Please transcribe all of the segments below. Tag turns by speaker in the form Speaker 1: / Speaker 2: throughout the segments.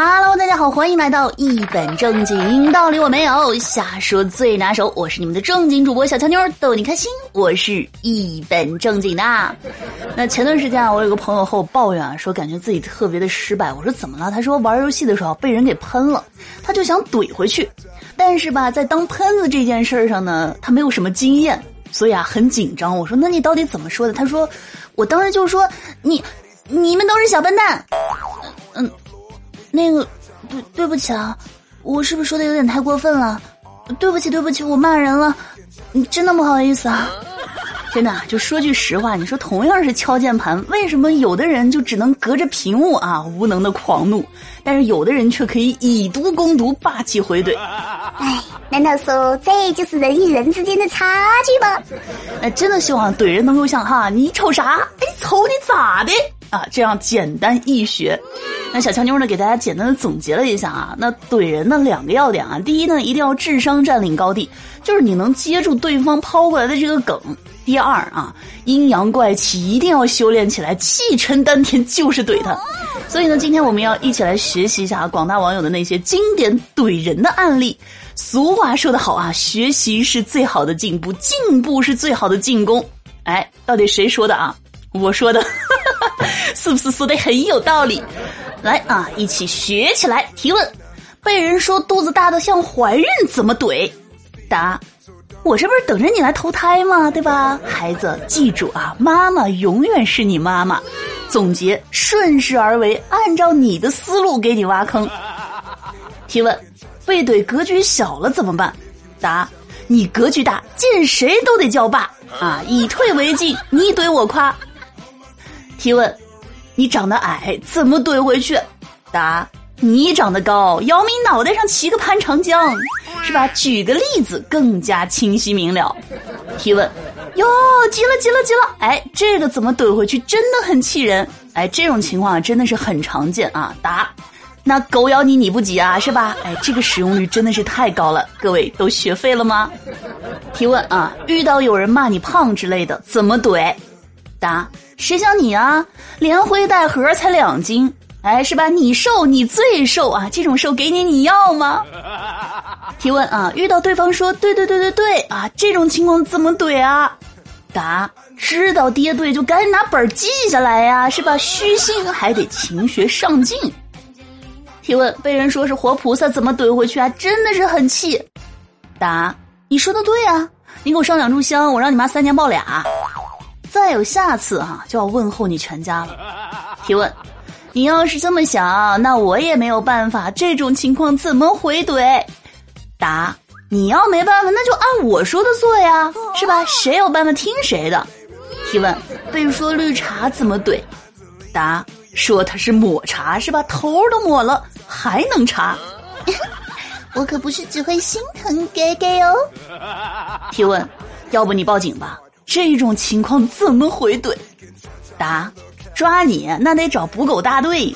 Speaker 1: Hello，大家好，欢迎来到一本正经，道理我没有，瞎说最拿手。我是你们的正经主播小乔妞，逗你开心。我是一本正经的。那前段时间啊，我有个朋友和我抱怨啊，说感觉自己特别的失败。我说怎么了？他说玩游戏的时候被人给喷了，他就想怼回去，但是吧，在当喷子这件事上呢，他没有什么经验，所以啊很紧张。我说那你到底怎么说的？他说我当时就说你你们都是小笨蛋。嗯。那个，对对不起啊，我是不是说的有点太过分了？对不起对不起，我骂人了，真的不好意思啊。真的，就说句实话，你说同样是敲键盘，为什么有的人就只能隔着屏幕啊无能的狂怒，但是有的人却可以以毒攻毒，霸气回怼？
Speaker 2: 哎，难道说这就是人与人之间的差距吗？
Speaker 1: 哎，真的希望怼人能够像哈，你瞅啥？哎，瞅你咋的？啊，这样简单易学。那小强妞呢，给大家简单的总结了一下啊。那怼人的两个要点啊，第一呢，一定要智商占领高地，就是你能接住对方抛过来的这个梗。第二啊，阴阳怪气一定要修炼起来，气沉丹田就是怼他。所以呢，今天我们要一起来学习一下广大网友的那些经典怼人的案例。俗话说得好啊，学习是最好的进步，进步是最好的进攻。哎，到底谁说的啊？我说的。是不是说的很有道理？来啊，一起学起来！提问：被人说肚子大的像怀孕，怎么怼？答：我这不是等着你来投胎吗？对吧？孩子，记住啊，妈妈永远是你妈妈。总结：顺势而为，按照你的思路给你挖坑。提问：被怼格局小了怎么办？答：你格局大，见谁都得叫爸啊！以退为进，你怼我夸。提问：你长得矮，怎么怼回去？答：你长得高，姚明脑袋上骑个潘长江，是吧？举个例子更加清晰明了。提问：哟，急了急了急了！哎，这个怎么怼回去？真的很气人。哎，这种情况真的是很常见啊。答：那狗咬你你不急啊，是吧？哎，这个使用率真的是太高了。各位都学废了吗？提问啊，遇到有人骂你胖之类的，怎么怼？答。谁像你啊，连灰带盒才两斤，哎，是吧？你瘦，你最瘦啊！这种瘦给你，你要吗？提问啊，遇到对方说对对对对对啊，这种情况怎么怼啊？答：知道爹对就赶紧拿本记下来呀，是吧？虚心还得勤学上进。提问：被人说是活菩萨，怎么怼回去啊？真的是很气。答：你说的对啊，你给我上两炷香，我让你妈三年抱俩。再有下次啊，就要问候你全家了。提问：你要是这么想，那我也没有办法。这种情况怎么回怼？答：你要没办法，那就按我说的做呀，是吧？谁有办法听谁的。提问：被说绿茶怎么怼？答：说他是抹茶是吧？头都抹了还能茶？
Speaker 2: 我可不是只会心疼哥哥哦。
Speaker 1: 提问：要不你报警吧？这种情况怎么回怼？答：抓你那得找捕狗大队。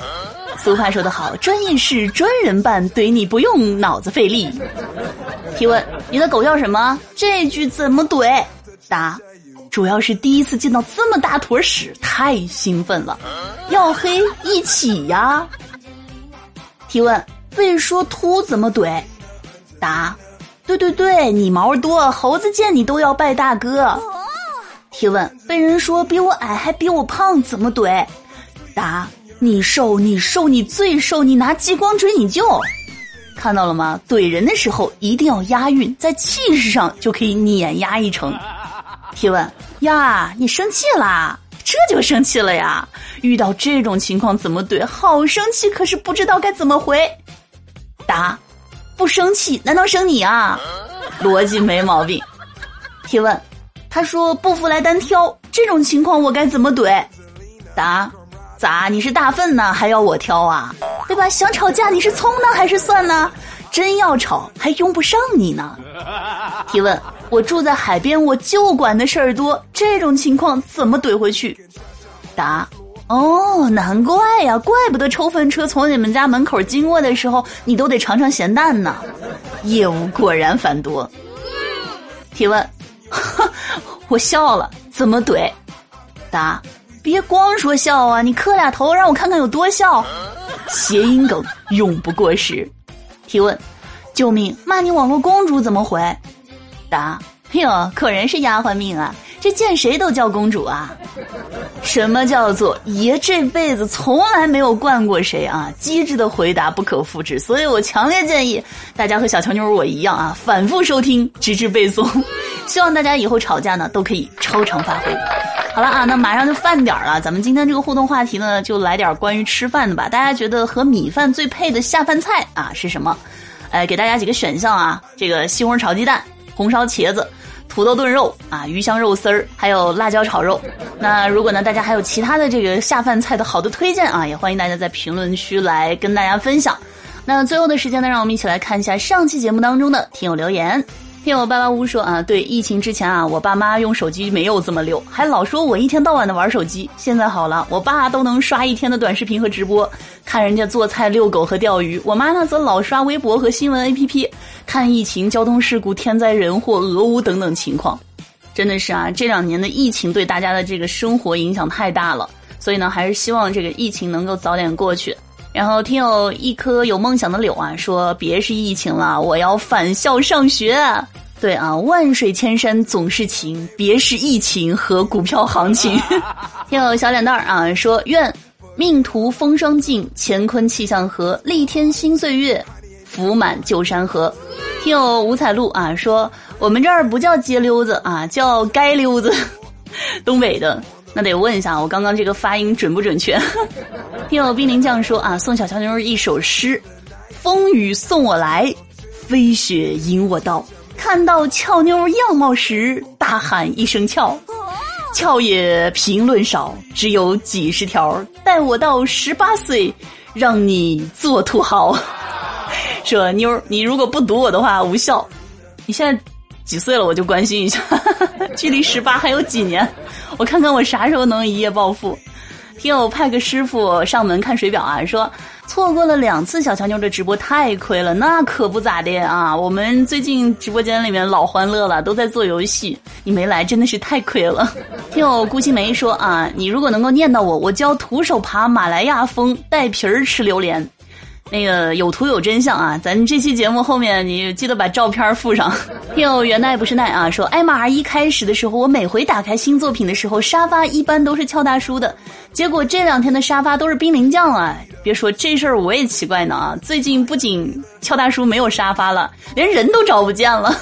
Speaker 1: 俗话说得好，专业事专人办，怼你不用脑子费力。提问：你的狗叫什么？这句怎么怼？答：主要是第一次见到这么大坨屎，太兴奋了。要黑一起呀。提问：被说秃怎么怼？答：对对对，你毛多，猴子见你都要拜大哥。提问：被人说比我矮还比我胖，怎么怼？答：你瘦，你瘦，你最瘦，你拿激光追你就。看到了吗？怼人的时候一定要押韵，在气势上就可以碾压一成。提问：呀，你生气啦？这就生气了呀？遇到这种情况怎么怼？好生气，可是不知道该怎么回。答：不生气，难道生你啊？逻辑没毛病。提问。他说：“不服来单挑，这种情况我该怎么怼？”答：“咋？你是大粪呢，还要我挑啊？对吧？想吵架，你是葱呢还是蒜呢？真要吵，还用不上你呢。”提问：我住在海边，我就管的事儿多，这种情况怎么怼回去？答：哦，难怪呀，怪不得抽粪车从你们家门口经过的时候，你都得尝尝咸淡呢。业务果然繁多。提问。我笑了，怎么怼？答：别光说笑啊，你磕俩头，让我看看有多笑。谐音梗永不过时。提问：救命！骂你网络公主怎么回？答：哟，可人是丫鬟命啊，这见谁都叫公主啊。什么叫做爷这辈子从来没有惯过谁啊？机智的回答不可复制，所以我强烈建议大家和小乔妞我一样啊，反复收听，直至背诵。希望大家以后吵架呢都可以超常发挥。好了啊，那马上就饭点儿了，咱们今天这个互动话题呢，就来点关于吃饭的吧。大家觉得和米饭最配的下饭菜啊是什么？哎，给大家几个选项啊，这个西红柿炒鸡蛋、红烧茄子、土豆炖肉啊、鱼香肉丝儿，还有辣椒炒肉。那如果呢，大家还有其他的这个下饭菜的好的推荐啊，也欢迎大家在评论区来跟大家分享。那最后的时间呢，让我们一起来看一下上期节目当中的听友留言。听我爸爸屋说啊，对疫情之前啊，我爸妈用手机没有这么溜，还老说我一天到晚的玩手机。现在好了，我爸都能刷一天的短视频和直播，看人家做菜、遛狗和钓鱼。我妈呢则老刷微博和新闻 APP，看疫情、交通事故、天灾人祸、俄乌等等情况。真的是啊，这两年的疫情对大家的这个生活影响太大了，所以呢，还是希望这个疫情能够早点过去。然后听友一颗有梦想的柳啊说：“别是疫情了，我要返校上学。”对啊，万水千山总是情，别是疫情和股票行情。听友小脸蛋儿啊说：“愿命途风霜尽，乾坤气象和，历天新岁月，福满旧山河。”听友五彩路啊说：“我们这儿不叫街溜子啊，叫街溜子，东北的。”那得问一下，我刚刚这个发音准不准确？听友冰凌酱说啊，送小乔妞一首诗：风雨送我来，飞雪迎我到。看到俏妞样貌时，大喊一声俏。俏也评论少，只有几十条。待我到十八岁，让你做土豪。说妞，你如果不读我的话，无效。你现在几岁了？我就关心一下，距离十八还有几年？我看看我啥时候能一夜暴富。听友派个师傅上门看水表啊，说错过了两次小乔妞的直播太亏了，那可不咋的啊。我们最近直播间里面老欢乐了，都在做游戏，你没来真的是太亏了。听友顾青梅说啊，你如果能够念到我，我教徒手爬马来亚峰，带皮儿吃榴莲。那个有图有真相啊！咱这期节目后面你记得把照片附上。听友原奈不是奈啊，说艾玛一开始的时候，我每回打开新作品的时候，沙发一般都是俏大叔的，结果这两天的沙发都是冰凌酱啊！别说这事儿我也奇怪呢啊！最近不仅俏大叔没有沙发了，连人都找不见了。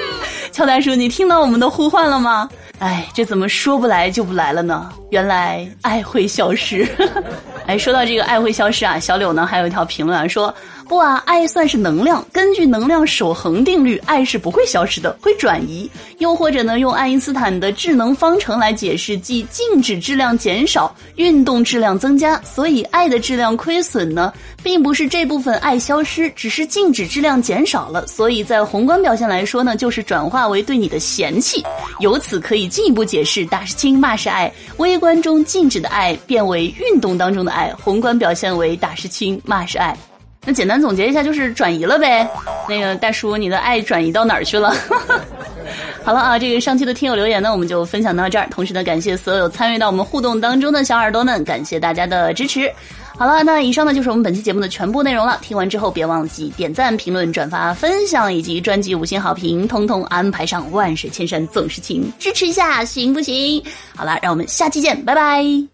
Speaker 1: 俏大叔，你听到我们的呼唤了吗？哎，这怎么说不来就不来了呢？原来爱会消失。哎，说到这个爱会消失啊，小柳呢还有一条评论啊，说不啊，爱算是能量，根据能量守恒定律，爱是不会消失的，会转移。又或者呢，用爱因斯坦的智能方程来解释，即静止质量减少，运动质量增加，所以爱的质量亏损呢，并不是这部分爱消失，只是静止质量减少了。所以在宏观表现来说呢，就是转化为对你的嫌弃。由此可以进一步解释，打是亲，骂是爱。微观中静止的爱变为运动当中的。爱宏观表现为打是亲，骂是爱。那简单总结一下，就是转移了呗。那个大叔，你的爱转移到哪儿去了？好了啊，这个上期的听友留言呢，我们就分享到这儿。同时呢，感谢所有参与到我们互动当中的小耳朵们，感谢大家的支持。好了，那以上呢就是我们本期节目的全部内容了。听完之后，别忘记点赞、评论、转发、分享，以及专辑五星好评，通通安排上。万水千山总是情，支持一下行不行？好了，让我们下期见，拜拜。